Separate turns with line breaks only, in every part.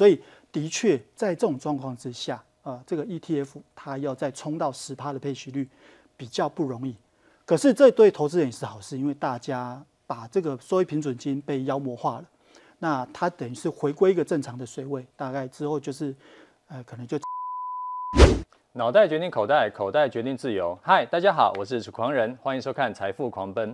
所以的确在这种状况之下，呃，这个 ETF 它要再冲到十趴的配息率比较不容易。可是这对投资人也是好事，因为大家把这个收益平准金被妖魔化了，那它等于是回归一个正常的水位，大概之后就是，呃，可能就。
脑袋决定口袋，口袋决定自由。嗨，大家好，我是楚狂人，欢迎收看《财富狂奔》。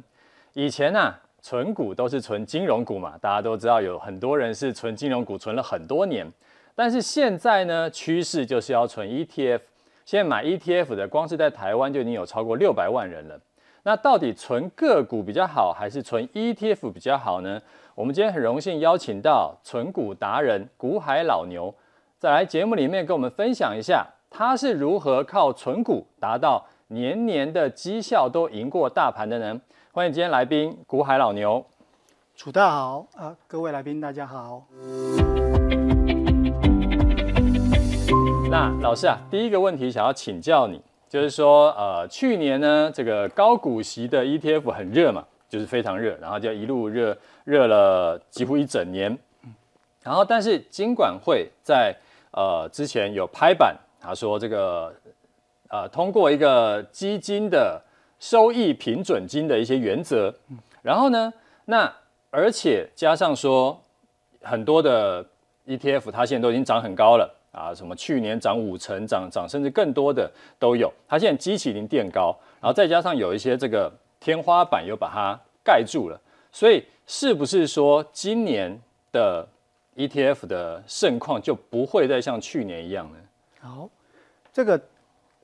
以前呢、啊，存股都是存金融股嘛，大家都知道有很多人是存金融股存了很多年。但是现在呢，趋势就是要存 ETF。现在买 ETF 的，光是在台湾就已经有超过六百万人了。那到底存个股比较好，还是存 ETF 比较好呢？我们今天很荣幸邀请到存股达人股海老牛，再来节目里面跟我们分享一下。他是如何靠存股达到年年的绩效都赢过大盘的呢？欢迎今天来宾古海老牛，
楚大好啊，各位来宾大家好。
那老师啊，第一个问题想要请教你，就是说，呃，去年呢，这个高股息的 ETF 很热嘛，就是非常热，然后就一路热热了几乎一整年。然后，但是金管会在呃之前有拍板。他说：“这个，呃，通过一个基金的收益平准金的一些原则，然后呢，那而且加上说，很多的 ETF 它现在都已经涨很高了啊，什么去年涨五成，涨涨甚至更多的都有。它现在基期已经垫高，然后再加上有一些这个天花板又把它盖住了，所以是不是说今年的 ETF 的盛况就不会再像去年一样呢？”
好。这个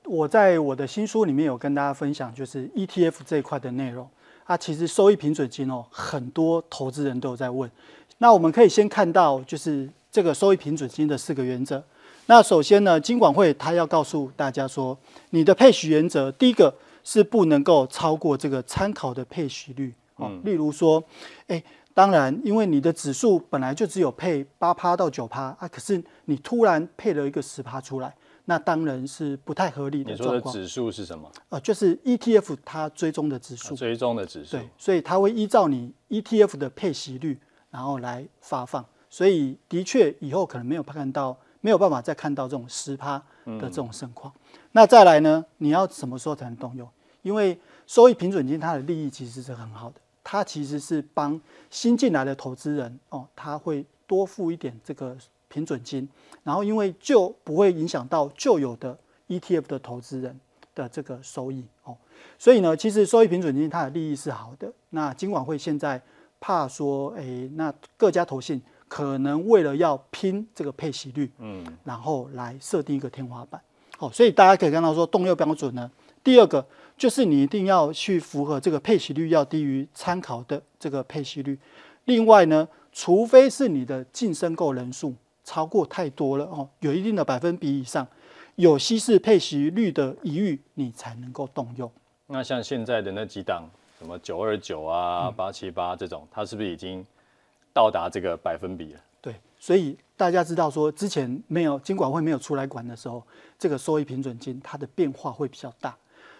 我在我的新书里面有跟大家分享，就是 ETF 这一块的内容。啊，其实收益平准金哦，很多投资人都有在问。那我们可以先看到，就是这个收益平准金的四个原则。那首先呢，金管会它要告诉大家说，你的配许原则，第一个是不能够超过这个参考的配许率。哦，例如说，哎，当然，因为你的指数本来就只有配八趴到九趴啊，可是你突然配了一个十趴出来。那当然是不太合理的。
你说的指数是什么？
呃，就是 ETF 它追踪的指数。
追踪的指数。
对，所以它会依照你 ETF 的配息率，然后来发放。所以的确以后可能没有看到，没有办法再看到这种十趴的这种盛况。嗯。那再来呢？你要什么时候才能动用？因为收益平准金它的利益其实是很好的，它其实是帮新进来的投资人哦，他会多付一点这个。平准金，然后因为就不会影响到旧有的 ETF 的投资人的这个收益哦，所以呢，其实收益平准金它的利益是好的。那金管会现在怕说，诶，那各家投信可能为了要拼这个配息率，嗯，然后来设定一个天花板，哦，所以大家可以看到说动用标准呢，第二个就是你一定要去符合这个配息率要低于参考的这个配息率，另外呢，除非是你的净申购人数。超过太多了哦，有一定的百分比以上，有稀释配息率的疑虑，你才能够动用。
那像现在的那几档，什么九二九啊、八七八这种，它是不是已经到达这个百分比了？
对，所以大家知道说，之前没有金管会没有出来管的时候，这个收益平准金它的变化会比较大。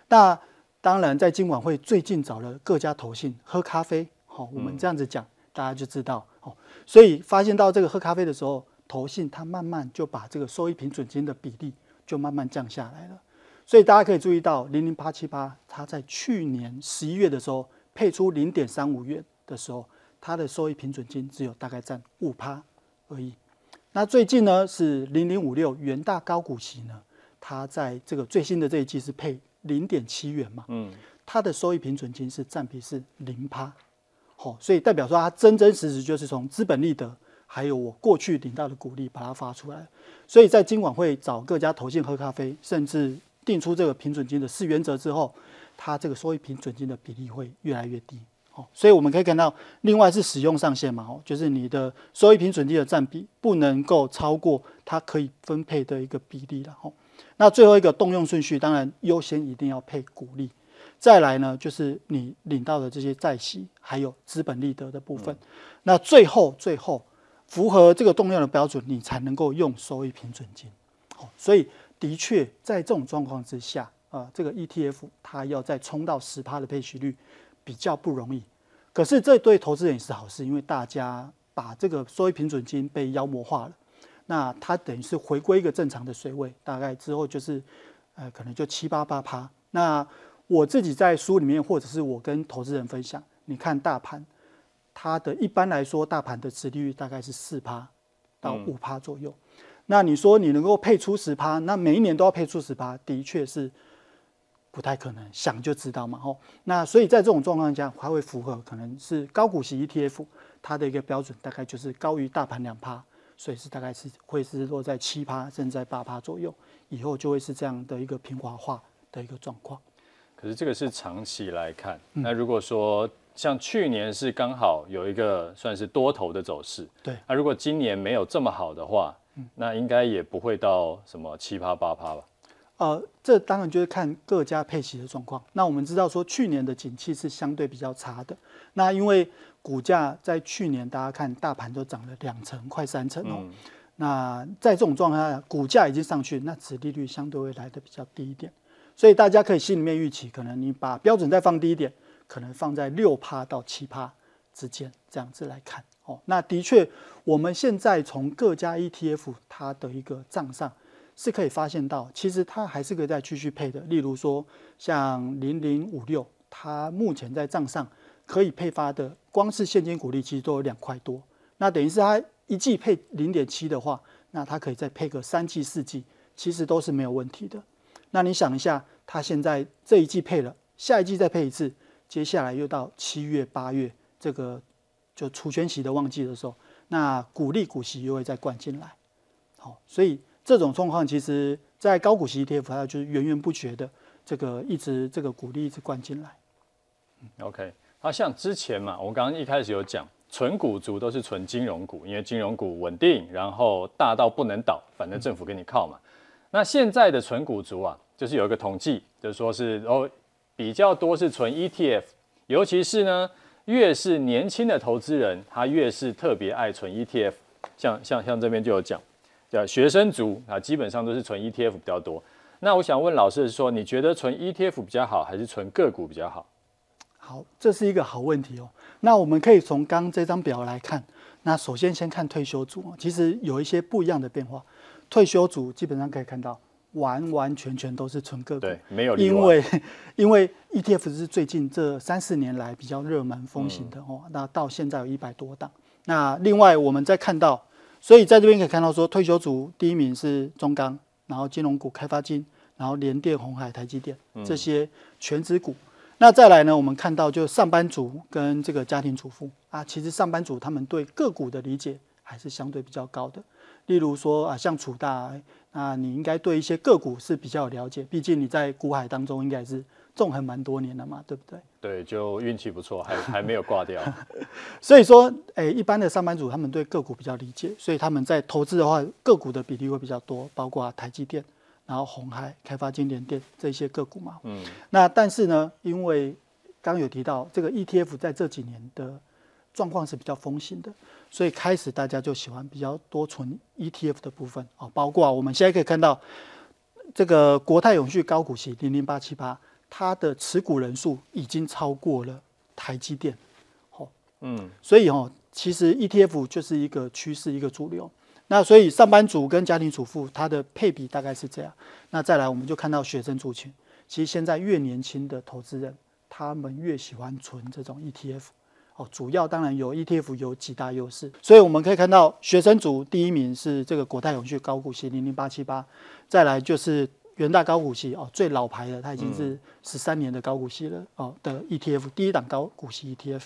那当然，在金管会最近找了各家投信喝咖啡，好，我们这样子讲，大家就知道哦。所以发现到这个喝咖啡的时候。投信它慢慢就把这个收益平准金的比例就慢慢降下来了，所以大家可以注意到零零八七八，它在去年十一月的时候配出零点三五元的时候，它的收益平准金只有大概占五趴而已。那最近呢是零零五六元大高股息呢，它在这个最新的这一季是配零点七元嘛，嗯，它的收益平准金是占比是零趴，好，所以代表说它真真实实就是从资本利得。还有我过去领到的股利，把它发出来，所以在今晚会找各家投信喝咖啡，甚至定出这个平准金的四原则之后，它这个收益平准金的比例会越来越低。哦，所以我们可以看到，另外是使用上限嘛，哦，就是你的收益平准金的占比不能够超过它可以分配的一个比例了。哦，那最后一个动用顺序，当然优先一定要配股利，再来呢就是你领到的这些债息，还有资本利得的部分，那最后最后。符合这个动量的标准，你才能够用收益平准金。好，所以的确在这种状况之下，啊，这个 ETF 它要再冲到十趴的配息率比较不容易。可是这对投资人也是好事，因为大家把这个收益平准金被妖魔化了。那它等于是回归一个正常的水位，大概之后就是呃可能就七八八趴。那我自己在书里面，或者是我跟投资人分享，你看大盘，它的一般来说，大盘的殖利率大概是四趴到五趴左右。嗯、那你说你能够配出十趴，那每一年都要配出十趴，的确是不太可能，想就知道嘛。吼，那所以在这种状况下，还会符合可能是高股息 ETF，它的一个标准大概就是高于大盘两趴，所以是大概是会是落在七趴甚至在八趴左右，以后就会是这样的一个平滑化的一个状况。
可是这个是长期来看，那如果说像去年是刚好有一个算是多头的走势，
对，
那如果今年没有这么好的话，那应该也不会到什么七趴八趴吧？
呃，这当然就是看各家配息的状况。那我们知道说去年的景气是相对比较差的，那因为股价在去年大家看大盘都涨了两成，快三成哦。嗯、那在这种状态下，股价已经上去，那殖利率相对会来的比较低一点。所以大家可以心里面预期，可能你把标准再放低一点，可能放在六趴到七趴之间这样子来看哦。那的确，我们现在从各家 ETF 它的一个账上是可以发现到，其实它还是可以再继续配的。例如说，像零零五六，它目前在账上可以配发的，光是现金股利其实都有两块多。那等于是它一季配零点七的话，那它可以再配个三季四季，其实都是没有问题的。那你想一下，它现在这一季配了，下一季再配一次，接下来又到七月八月这个就除权息的旺季的时候，那股利股息又会再灌进来，好，所以这种状况其实，在高股息 ETF 它就是源源不绝的这个一直这个股利一直灌进来。
OK，好像之前嘛，我刚刚一开始有讲，存股族都是存金融股，因为金融股稳定，然后大到不能倒，反正政府给你靠嘛。那现在的存股族啊，就是有一个统计，就是说是哦，比较多是存 ETF，尤其是呢，越是年轻的投资人，他越是特别爱存 ETF。像像像这边就有讲，叫学生族啊，基本上都是存 ETF 比较多。那我想问老师说，你觉得存 ETF 比较好，还是存个股比较好？
好，这是一个好问题哦。那我们可以从刚刚这张表来看，那首先先看退休族，其实有一些不一样的变化。退休族基本上可以看到，完完全全都是纯个股，
对，没有。
因为 因为 ETF 是最近这三四年来比较热门风行的哦，那到现在有一百多档。那另外我们再看到，所以在这边可以看到说，退休族第一名是中钢，然后金融股开发金，然后联电、红海、台积电这些全职股。那再来呢，我们看到就上班族跟这个家庭主妇啊，其实上班族他们对个股的理解还是相对比较高的。例如说啊，像楚大，那你应该对一些个股是比较有了解，毕竟你在股海当中应该是纵横蛮多年了嘛，对不对？
对，就运气不错，还还没有挂掉。
所以说，哎，一般的上班族他们对个股比较理解，所以他们在投资的话，个股的比例会比较多，包括台积电，然后红海、开发金、联电这些个股嘛。嗯。那但是呢，因为刚有提到这个 ETF 在这几年的状况是比较风行的。所以开始大家就喜欢比较多存 ETF 的部分啊，包括我们现在可以看到这个国泰永续高股息零零八七八，它的持股人数已经超过了台积电，好，嗯，所以哦，其实 ETF 就是一个趋势，一个主流。那所以上班族跟家庭主妇它的配比大概是这样。那再来我们就看到学生族群，其实现在越年轻的投资人，他们越喜欢存这种 ETF。哦，主要当然有 ETF 有几大优势，所以我们可以看到学生组第一名是这个国泰永续高股息零零八七八，再来就是元大高股息哦，最老牌的，它已经是十三年的高股息了哦的 ETF，第一档高股息 ETF，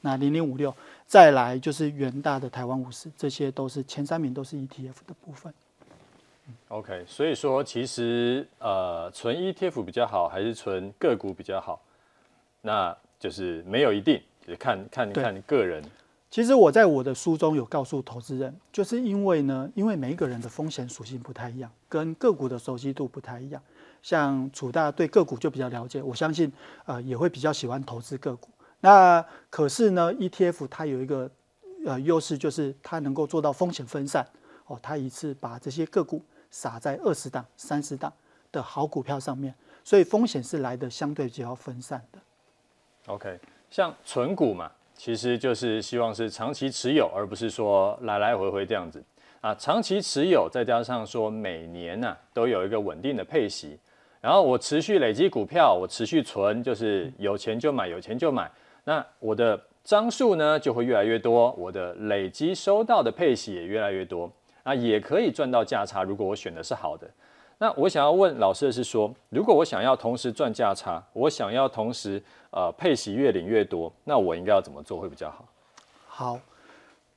那零零五六，再来就是元大的台湾五十，这些都是前三名都是 ETF 的部分。
OK，所以说其实呃存 ETF 比较好还是存个股比较好，那就是没有一定。看看看你个人，
其实我在我的书中有告诉投资人，就是因为呢，因为每一个人的风险属性不太一样，跟个股的熟悉度不太一样。像楚大对个股就比较了解，我相信呃也会比较喜欢投资个股。那可是呢，ETF 它有一个呃优势，就是它能够做到风险分散哦，它一次把这些个股撒在二十档、三十档的好股票上面，所以风险是来的相对比较分散的。
OK。像存股嘛，其实就是希望是长期持有，而不是说来来回回这样子。啊，长期持有，再加上说每年呢、啊、都有一个稳定的配息，然后我持续累积股票，我持续存，就是有钱就买，有钱就买，那我的张数呢就会越来越多，我的累积收到的配息也越来越多，啊，也可以赚到价差。如果我选的是好的，那我想要问老师的是说，如果我想要同时赚价差，我想要同时呃配息越领越多，那我应该要怎么做会比较好？
好。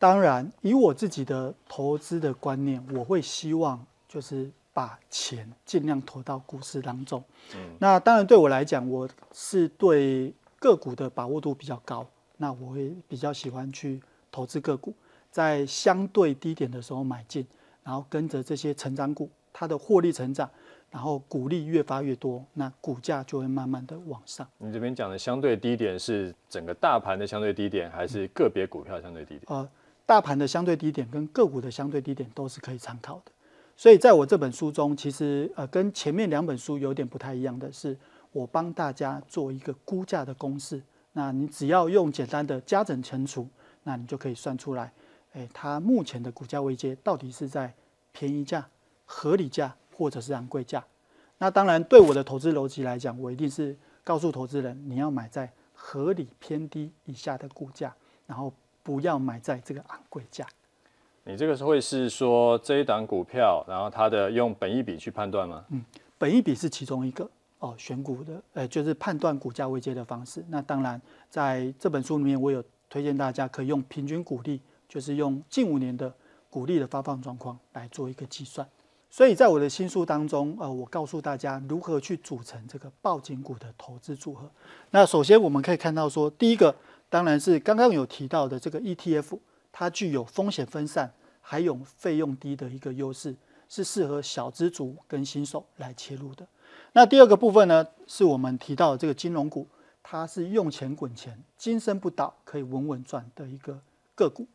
当然，以我自己的投资的观念，我会希望就是把钱尽量投到股市当中。嗯，那当然对我来讲，我是对个股的把握度比较高，那我会比较喜欢去投资个股，在相对低点的时候买进，然后跟着这些成长股，它的获利成长。然后股利越发越多，那股价就会慢慢的往上。
你这边讲的相对低点是整个大盘的相对低点，还是个别股票相对低点？
呃，大盘的相对低点跟个股的相对低点都是可以参考的。所以在我这本书中，其实呃跟前面两本书有点不太一样的是，我帮大家做一个估价的公式。那你只要用简单的加减乘除，那你就可以算出来，哎，它目前的股价位阶到底是在便宜价、合理价。或者是昂贵价，那当然对我的投资逻辑来讲，我一定是告诉投资人，你要买在合理偏低以下的股价，然后不要买在这个昂贵价。
你这个是会是说这一档股票，然后它的用本益比去判断吗？
嗯，本益比是其中一个哦，选股的，呃，就是判断股价位阶的方式。那当然在这本书里面，我有推荐大家可以用平均股利，就是用近五年的股利的发放状况来做一个计算。所以在我的新书当中，呃，我告诉大家如何去组成这个报警股的投资组合。那首先我们可以看到说，第一个当然是刚刚有提到的这个 ETF，它具有风险分散还有费用低的一个优势，是适合小资族跟新手来切入的。那第二个部分呢，是我们提到的这个金融股，它是用钱滚钱，金身不倒，可以稳稳赚的一个个股。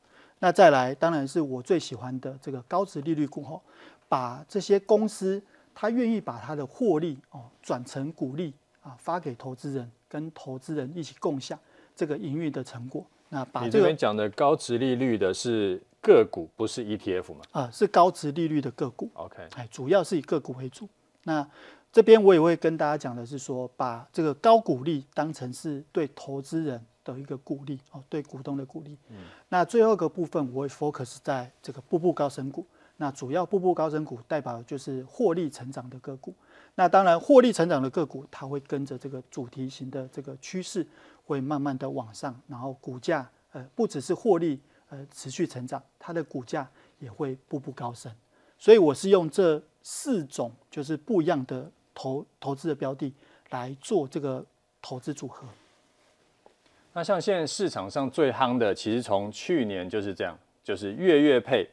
那再来，当然是我最喜欢的这个高值利率股吼。把这些公司，他愿意把他的获利哦转成股利啊，发给投资人，跟投资人一起共享这个营运的成果。那把这
个你这边讲的高值利率的是个股，不是 ETF 吗？
啊，是高值利率的个股。
OK，
哎，主要是以个股为主。那这边我也会跟大家讲的是说，把这个高股利当成是对投资人的一个鼓励哦，对股东的鼓励。嗯。那最后一个部分，我会 focus 在这个步步高升股。那主要步步高升股代表就是获利成长的个股。那当然，获利成长的个股，它会跟着这个主题型的这个趋势，会慢慢的往上，然后股价呃不只是获利呃持续成长，它的股价也会步步高升。所以我是用这四种就是不一样的投投资的标的来做这个投资组合。
那像现在市场上最夯的，其实从去年就是这样，就是月月配。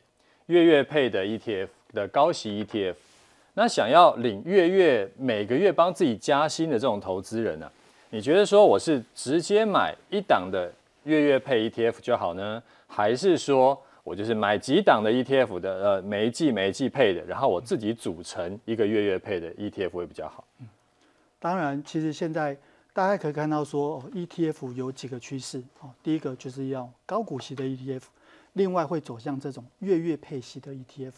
月月配的 ETF 的高息 ETF，那想要领月月每个月帮自己加薪的这种投资人呢、你觉得说我是直接买一档的月月配 ETF 就好呢，还是说我就是买几档的 ETF 的呃每一季每一季配的，然后我自己组成一个月月配的 ETF 会比较好？嗯，
当然，其实现在大家可以看到说 ETF 有几个趋势哦，第一个就是要高股息的 ETF。另外会走向这种月月配息的 ETF，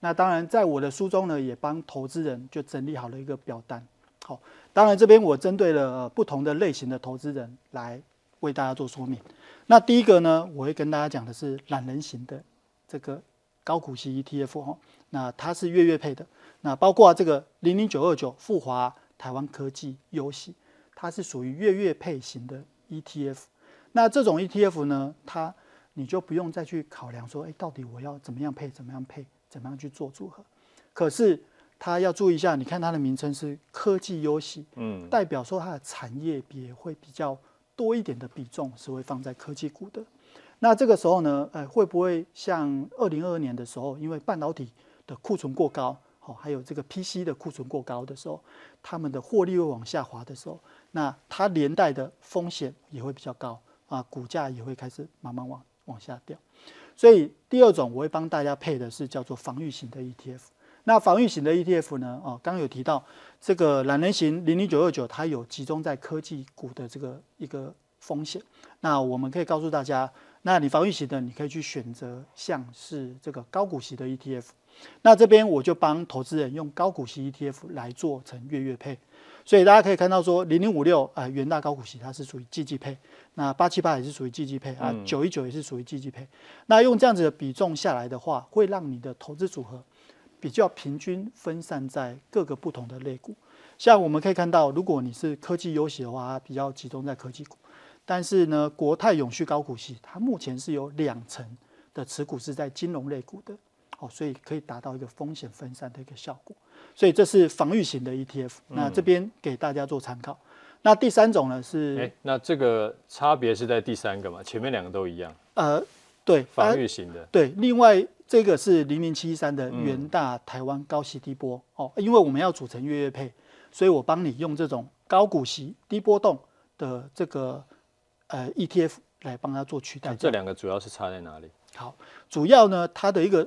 那当然在我的书中呢，也帮投资人就整理好了一个表单。好，当然这边我针对了不同的类型的投资人来为大家做说明。那第一个呢，我会跟大家讲的是懒人型的这个高股息 ETF 哈，那它是月月配的。那包括这个零零九二九富华台湾科技优息，它是属于月月配型的 ETF。那这种 ETF 呢，它你就不用再去考量说，哎，到底我要怎么样配，怎么样配，怎么样去做组合。可是它要注意一下，你看它的名称是科技优息，嗯，代表说它的产业别会比较多一点的比重是会放在科技股的。那这个时候呢，呃，会不会像二零二二年的时候，因为半导体的库存过高，好，还有这个 PC 的库存过高的时候，他们的获利会往下滑的时候，那它连带的风险也会比较高啊，股价也会开始慢慢往。往下掉，所以第二种我会帮大家配的是叫做防御型的 ETF。那防御型的 ETF 呢？哦，刚刚有提到这个懒人型零零九二九，它有集中在科技股的这个一个风险。那我们可以告诉大家，那你防御型的，你可以去选择像是这个高股息的 ETF。那这边我就帮投资人用高股息 ETF 来做成月月配。所以大家可以看到说，零零五六啊，元大高股息它是属于季季配，那八七八也是属于季季配啊，九一九也是属于季季配。那用这样子的比重下来的话，会让你的投资组合比较平均分散在各个不同的类股。像我们可以看到，如果你是科技优息的话，它比较集中在科技股。但是呢，国泰永续高股息它目前是有两成的持股是在金融类股的，哦，所以可以达到一个风险分散的一个效果。所以这是防御型的 ETF，那这边给大家做参考。那第三种呢是，
哎，那这个差别是在第三个嘛？前面两个都一样。
呃，对，
防御型的。
对，另外这个是零零七一三的元大台湾高息低波哦，因为我们要组成月月配，所以我帮你用这种高股息低波动的这个呃 ETF 来帮它做取代。
这两个主要是差在哪里？
好，主要呢它的一个。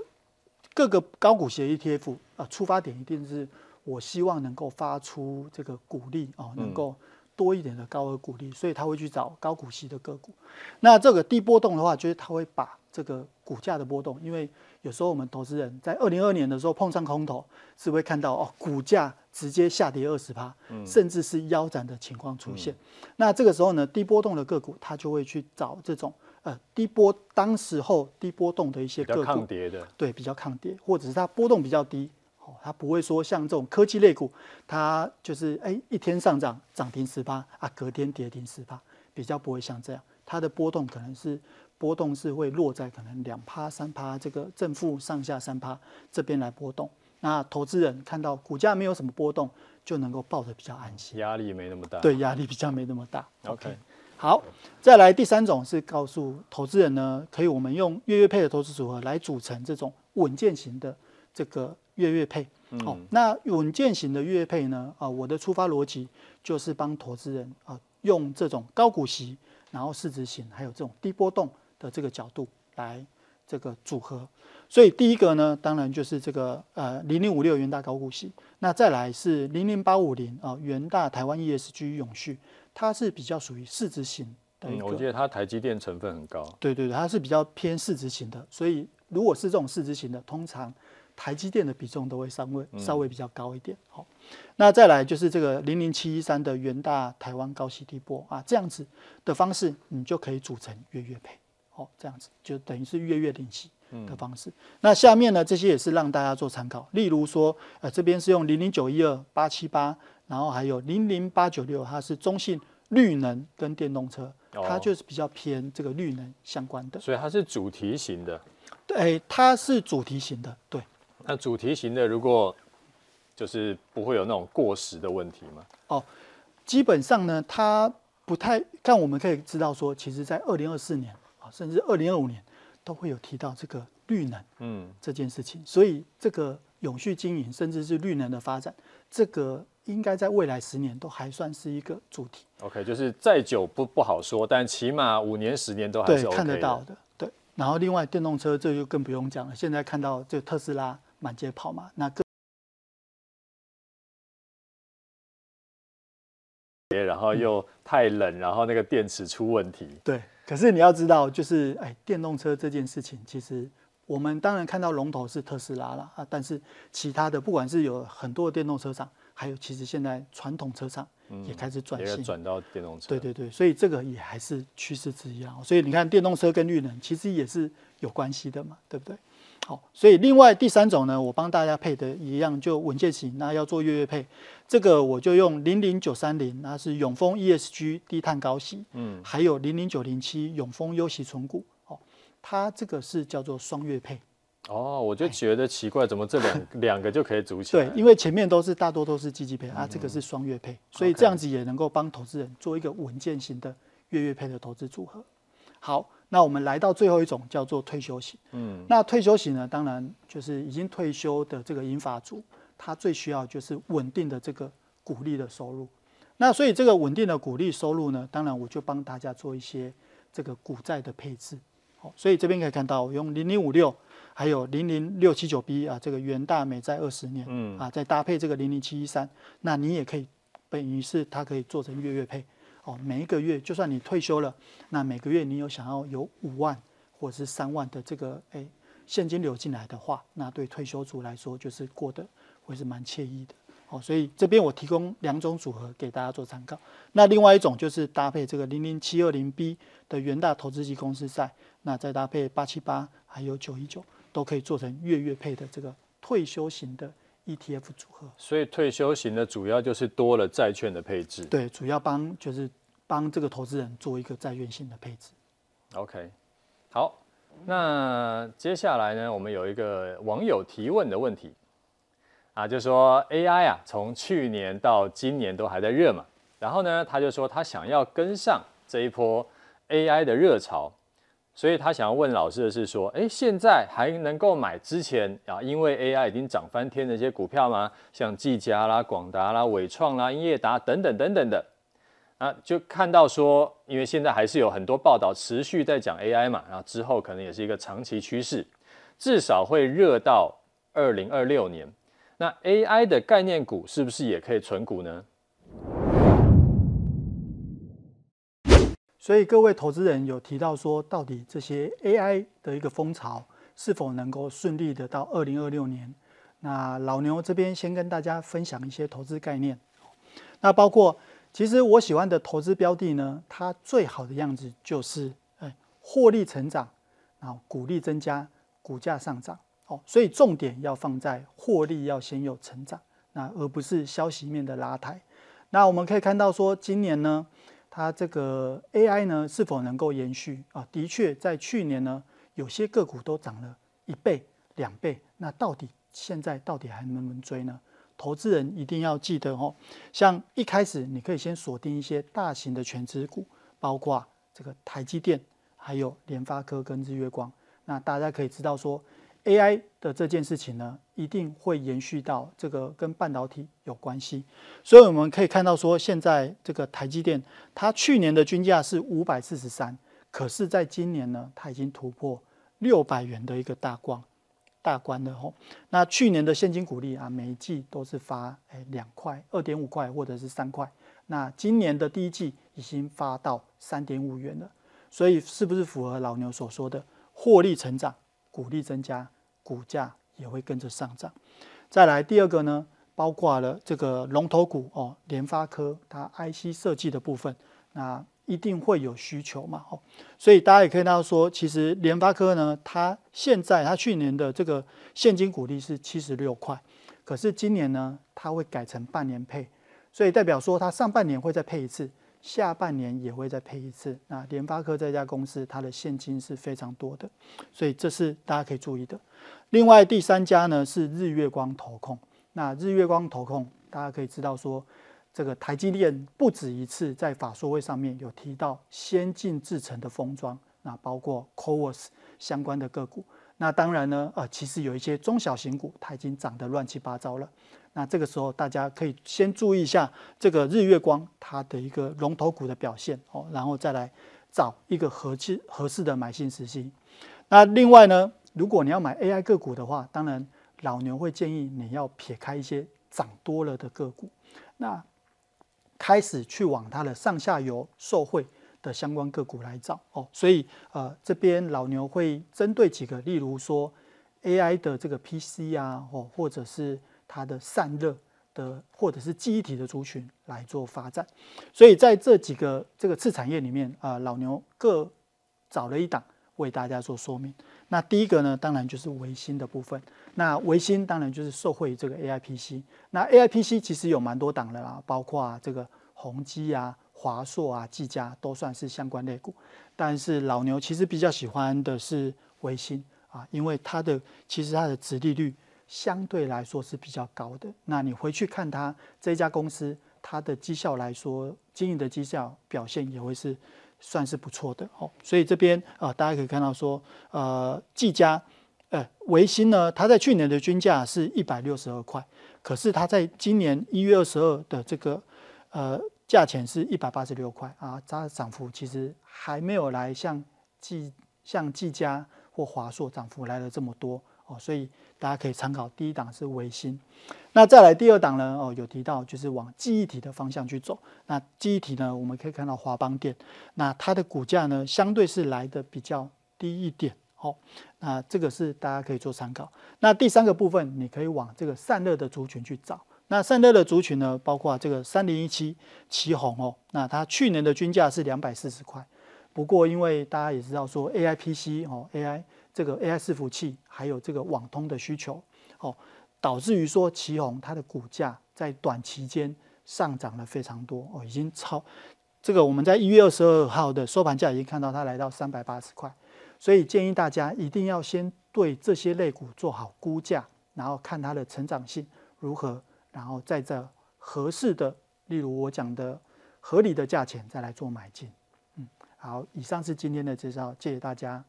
各个高股息的 ETF 啊，出发点一定是我希望能够发出这个股利哦，能够多一点的高额股利，所以他会去找高股息的个股。那这个低波动的话，就是他会把这个股价的波动，因为有时候我们投资人在二零二二年的时候碰上空头，是会看到哦，股价直接下跌二十趴，甚至是腰斩的情况出现。那这个时候呢，低波动的个股，他就会去找这种。呃，低波当时候低波动的一些个股，
抗跌的，
对，比较抗跌，或者是它波动比较低，哦，它不会说像这种科技类股，它就是哎一天上涨涨停十八啊，隔天跌停十八，比较不会像这样，它的波动可能是波动是会落在可能两趴三趴这个正负上下三趴这边来波动，那投资人看到股价没有什么波动，就能够抱得比较安心，
压力没那么大，
对，压力比较没那么大
，OK。
好，再来第三种是告诉投资人呢，可以我们用月月配的投资组合来组成这种稳健型的这个月月配。好、嗯，那稳健型的月月配呢，啊，我的出发逻辑就是帮投资人啊，用这种高股息，然后市值型，还有这种低波动的这个角度来这个组合。所以第一个呢，当然就是这个呃零零五六元大高股息，那再来是零零八五零啊元大台湾 ESG 永续。它是比较属于市值型的一个，
我觉得它台积电成分很高。
对对对，它是比较偏市值型的，所以如果是这种市值型的，通常台积电的比重都会稍微稍微比较高一点。好，那再来就是这个零零七一三的元大台湾高息低波啊，这样子的方式，你就可以组成月月配。好，这样子就等于是月月领息的方式。那下面呢，这些也是让大家做参考，例如说，呃，这边是用零零九一二八七八。然后还有零零八九六，它是中信绿能跟电动车，它就是比较偏这个绿能相关的。
所以它是主题型的。
对，它是主题型的。对。
那主题型的，如果就是不会有那种过时的问题吗？
哦，基本上呢，它不太。但我们可以知道说，其实在二零二四年啊，甚至二零二五年，都会有提到这个绿能，嗯，这件事情。所以这个永续经营，甚至是绿能的发展，这个。应该在未来十年都还算是一个主题。
OK，就是再久不不好说，但起码五年、十年都还是、OK、
看得到的。对，然后另外电动车这就更不用讲了。现在看到这特斯拉满街跑嘛，那个
然后又太冷，然后那个电池出问题。
对，可是你要知道，就是哎，电动车这件事情，其实我们当然看到龙头是特斯拉了啊，但是其他的不管是有很多的电动车厂。还有，其实现在传统车厂也开始转型，
也转到电动车。
对对对，所以这个也还是趋势之一啊。所以你看，电动车跟绿能其实也是有关系的嘛，对不对？好，所以另外第三种呢，我帮大家配的一样，就稳健型，那要做月月配，这个我就用零零九三零，那是永丰 ESG 低碳高息，嗯，还有零零九零七永丰优息存股，哦，它这个是叫做双月配。
哦，我就觉得奇怪，怎么这两 两个就可以组起来？
对，因为前面都是大多都是积极配啊，这个是双月配，所以这样子也能够帮投资人做一个稳健型的月月配的投资组合。好，那我们来到最后一种叫做退休型。嗯，那退休型呢，当然就是已经退休的这个银发族，他最需要就是稳定的这个股利的收入。那所以这个稳定的股利收入呢，当然我就帮大家做一些这个股债的配置。好，所以这边可以看到，我用零零五六。还有零零六七九 B 啊，这个元大美债二十年，嗯啊，再搭配这个零零七一三，那你也可以，等于是它可以做成月月配，哦，每一个月就算你退休了，那每个月你有想要有五万或者是三万的这个诶现金流进来的话，那对退休族来说就是过得会是蛮惬意的。哦，所以这边我提供两种组合给大家做参考。那另外一种就是搭配这个零零七二零 B 的元大投资级公司债，那再搭配八七八还有九一九，都可以做成月月配的这个退休型的。ETF 组合，
所以退休型的主要就是多了债券的配置。
对，主要帮就是帮这个投资人做一个债券型的配置。
OK，好，那接下来呢，我们有一个网友提问的问题啊，就说 AI 啊，从去年到今年都还在热嘛，然后呢，他就说他想要跟上这一波 AI 的热潮。所以他想要问老师的是说，诶，现在还能够买之前啊，因为 AI 已经涨翻天的一些股票吗？像技嘉啦、广达啦、伟创啦、英业达等等等等的，啊，就看到说，因为现在还是有很多报道持续在讲 AI 嘛，然后之后可能也是一个长期趋势，至少会热到二零二六年。那 AI 的概念股是不是也可以存股呢？
所以各位投资人有提到说，到底这些 AI 的一个风潮是否能够顺利的到二零二六年？那老牛这边先跟大家分享一些投资概念。那包括，其实我喜欢的投资标的呢，它最好的样子就是，哎，获利成长，然后股利增加，股价上涨。哦，所以重点要放在获利要先有成长，那而不是消息面的拉抬。那我们可以看到说，今年呢。它这个 AI 呢，是否能够延续啊？的确，在去年呢，有些个股都涨了一倍、两倍。那到底现在到底还能不能追呢？投资人一定要记得哦。像一开始，你可以先锁定一些大型的权值股，包括这个台积电、还有联发科跟日月光。那大家可以知道说。AI 的这件事情呢，一定会延续到这个跟半导体有关系，所以我们可以看到说，现在这个台积电，它去年的均价是五百四十三，可是在今年呢，它已经突破六百元的一个大关，大关了吼。那去年的现金股利啊，每一季都是发诶两块、二点五块或者是三块，那今年的第一季已经发到三点五元了，所以是不是符合老牛所说的获利成长、股利增加？股价也会跟着上涨。再来第二个呢，包括了这个龙头股哦，联发科它 IC 设计的部分，那一定会有需求嘛哦。所以大家也可以看到说，其实联发科呢，它现在它去年的这个现金股利是七十六块，可是今年呢，它会改成半年配，所以代表说它上半年会再配一次。下半年也会再配一次。那联发科这家公司，它的现金是非常多的，所以这是大家可以注意的。另外第三家呢是日月光投控。那日月光投控，大家可以知道说，这个台积电不止一次在法说会上面有提到先进制程的封装，那包括 CoWoS 相关的个股。那当然呢，呃，其实有一些中小型股，它已经涨得乱七八糟了。那这个时候，大家可以先注意一下这个日月光它的一个龙头股的表现哦，然后再来找一个合适合适的买进时机。那另外呢，如果你要买 AI 个股的话，当然老牛会建议你要撇开一些涨多了的个股，那开始去往它的上下游受惠的相关个股来找哦。所以呃，这边老牛会针对几个，例如说 AI 的这个 PC 啊，哦，或者是它的散热的或者是记忆体的族群来做发展，所以在这几个这个次产业里面啊、老牛各找了一档为大家做说明。那第一个呢，当然就是微星的部分。那微星当然就是受惠于这个 AI PC。那 AI PC 其实有蛮多档的啦，包括这个宏基啊、华硕啊、技嘉都算是相关类股。但是老牛其实比较喜欢的是微星啊，因为它的其实它的殖利率。相对来说是比较高的。那你回去看它这家公司，它的绩效来说，经营的绩效表现也会是算是不错的哦。所以这边啊、大家可以看到说，呃，技嘉，呃，微星呢，它在去年的均价是一百六十二块，可是它在今年一月二十二的这个呃价钱是一百八十六块啊，它的涨幅其实还没有来像技像技嘉或华硕涨幅来的这么多。哦，所以大家可以参考。第一档是微星，那再来第二档呢？哦，有提到就是往记忆体的方向去走。那记忆体呢，我们可以看到华邦电，那它的股价呢，相对是来的比较低一点。好，那这个是大家可以做参考。那第三个部分，你可以往这个散热的族群去找。那散热的族群呢，包括这个三零一七奇宏哦，那它去年的均价是两百四十块。不过，因为大家也知道说 A I P C 哦，AI 这个 AI 伺服器还有这个网通的需求哦，导致于说奇宏它的股价在短期间上涨了非常多哦，已经超这个我们在一月二十二号的收盘价已经看到它来到三百八十块，所以建议大家一定要先对这些类股做好估价，然后看它的成长性如何，然后在这合适的，例如我讲的合理的价钱再来做买进。嗯好，以上是今天的介绍，谢谢大家。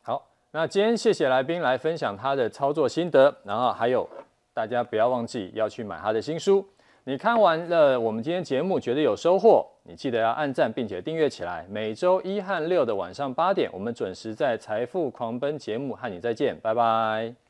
好，那今天谢谢来宾来分享他的操作心得，然后还有大家不要忘记要去买他的新书。你看完了我们今天节目，觉得有收获，你记得要按赞并且订阅起来。每周一和六的晚上八点，我们准时在财富狂奔节目和你再见，拜拜。